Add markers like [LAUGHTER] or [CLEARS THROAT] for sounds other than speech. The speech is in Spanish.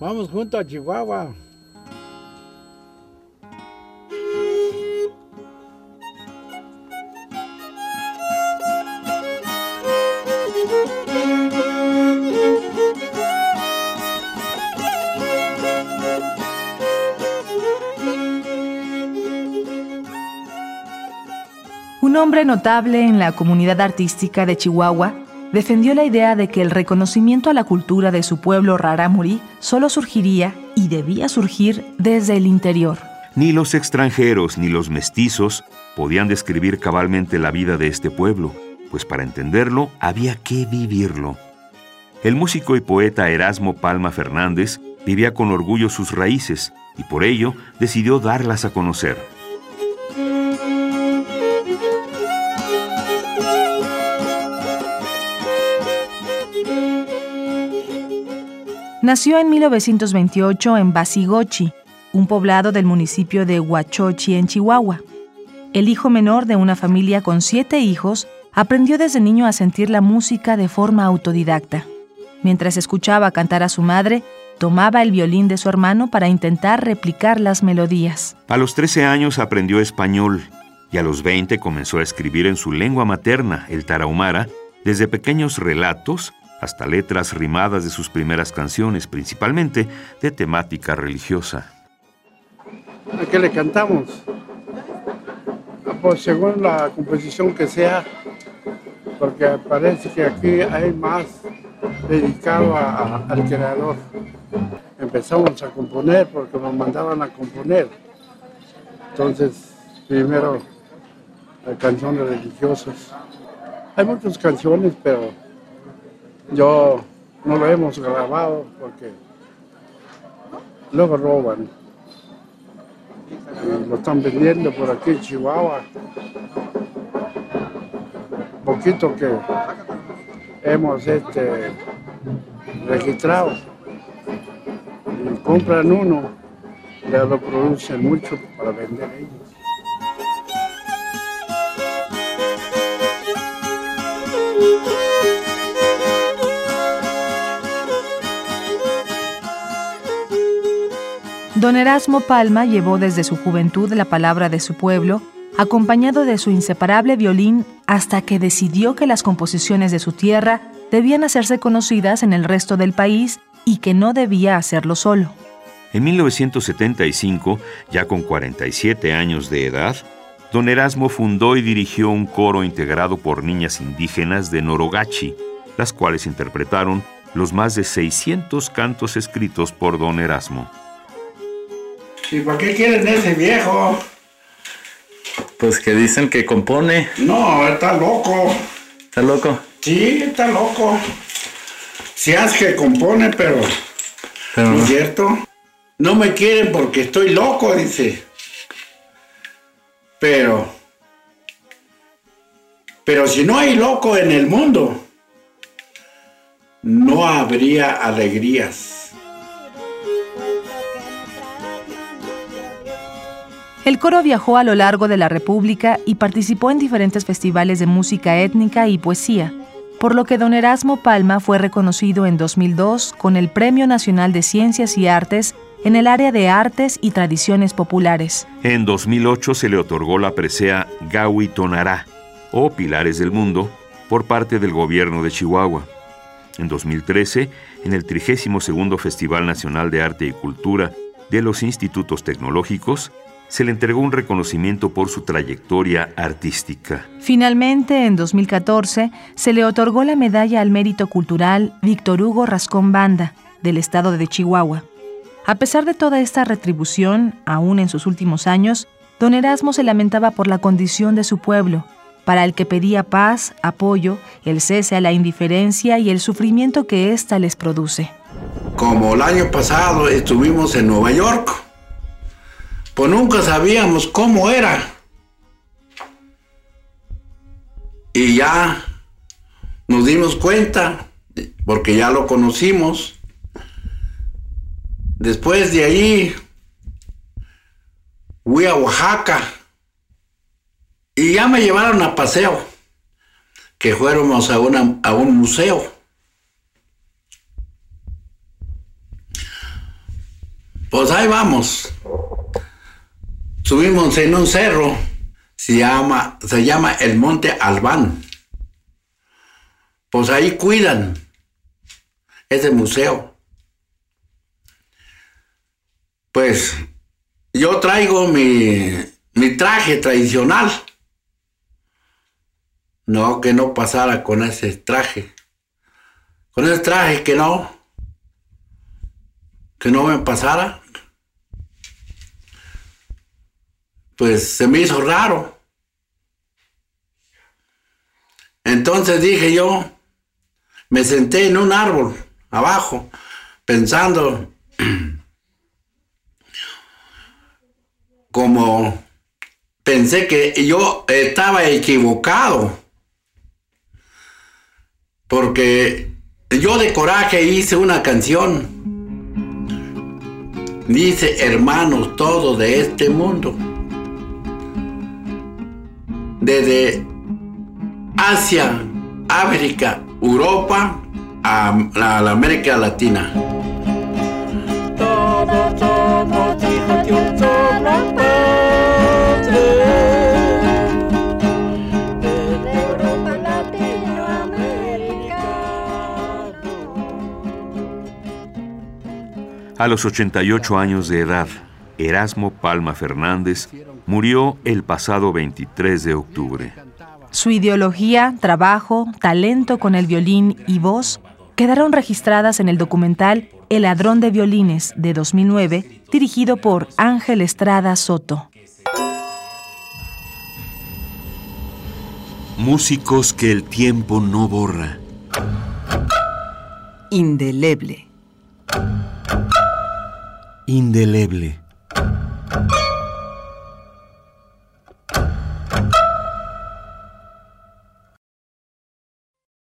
Vamos junto a Chihuahua. Un hombre notable en la comunidad artística de Chihuahua defendió la idea de que el reconocimiento a la cultura de su pueblo rarámuri solo surgiría y debía surgir desde el interior. Ni los extranjeros ni los mestizos podían describir cabalmente la vida de este pueblo, pues para entenderlo había que vivirlo. El músico y poeta Erasmo Palma Fernández vivía con orgullo sus raíces y por ello decidió darlas a conocer. Nació en 1928 en Basigochi, un poblado del municipio de Huachochi, en Chihuahua. El hijo menor de una familia con siete hijos, aprendió desde niño a sentir la música de forma autodidacta. Mientras escuchaba cantar a su madre, tomaba el violín de su hermano para intentar replicar las melodías. A los 13 años aprendió español y a los 20 comenzó a escribir en su lengua materna, el tarahumara, desde pequeños relatos hasta letras rimadas de sus primeras canciones, principalmente de temática religiosa. ¿A qué le cantamos? Ah, pues según la composición que sea, porque parece que aquí hay más dedicado al creador. Empezamos a componer porque nos mandaban a componer. Entonces, primero, canciones religiosas. Hay muchas canciones, pero yo no lo hemos grabado porque luego roban. lo están vendiendo por aquí en Chihuahua. Poquito que hemos este, registrado. Y compran uno, ya lo producen mucho para vender ellos. Don Erasmo Palma llevó desde su juventud la palabra de su pueblo, acompañado de su inseparable violín, hasta que decidió que las composiciones de su tierra debían hacerse conocidas en el resto del país y que no debía hacerlo solo. En 1975, ya con 47 años de edad, don Erasmo fundó y dirigió un coro integrado por niñas indígenas de Norogachi, las cuales interpretaron los más de 600 cantos escritos por don Erasmo. ¿Y para qué quieren ese viejo? Pues que dicen que compone. No, está loco. ¿Está loco? Sí, está loco. Si hace que compone, pero, pero ¿no es cierto? No me quieren porque estoy loco, dice. Pero, pero si no hay loco en el mundo, no habría alegrías. El coro viajó a lo largo de la República y participó en diferentes festivales de música étnica y poesía, por lo que don Erasmo Palma fue reconocido en 2002 con el Premio Nacional de Ciencias y Artes en el área de artes y tradiciones populares. En 2008 se le otorgó la presea Gawi Tonará, o Pilares del Mundo, por parte del gobierno de Chihuahua. En 2013, en el 32 Festival Nacional de Arte y Cultura de los Institutos Tecnológicos, se le entregó un reconocimiento por su trayectoria artística. Finalmente, en 2014, se le otorgó la medalla al mérito cultural Víctor Hugo Rascón Banda, del estado de Chihuahua. A pesar de toda esta retribución, aún en sus últimos años, don Erasmo se lamentaba por la condición de su pueblo, para el que pedía paz, apoyo, el cese a la indiferencia y el sufrimiento que ésta les produce. Como el año pasado estuvimos en Nueva York, pues nunca sabíamos cómo era. Y ya nos dimos cuenta, porque ya lo conocimos. Después de ahí, fui a Oaxaca y ya me llevaron a paseo, que fuéramos a, a un museo. Pues ahí vamos. Subimos en un cerro, se llama, se llama el Monte Albán. Pues ahí cuidan ese museo. Pues yo traigo mi, mi traje tradicional. No, que no pasara con ese traje. Con ese traje que no. Que no me pasara. Pues se me hizo raro. Entonces dije yo, me senté en un árbol abajo, pensando [CLEARS THROAT] como pensé que yo estaba equivocado. Porque yo de coraje hice una canción. Dice, hermanos todos de este mundo. Desde Asia, África, Europa, a, la América Latina. A los 88 años de edad, Erasmo Palma Fernández murió el pasado 23 de octubre. Su ideología, trabajo, talento con el violín y voz quedaron registradas en el documental El ladrón de violines de 2009, dirigido por Ángel Estrada Soto. Músicos que el tiempo no borra. Indeleble indeleble.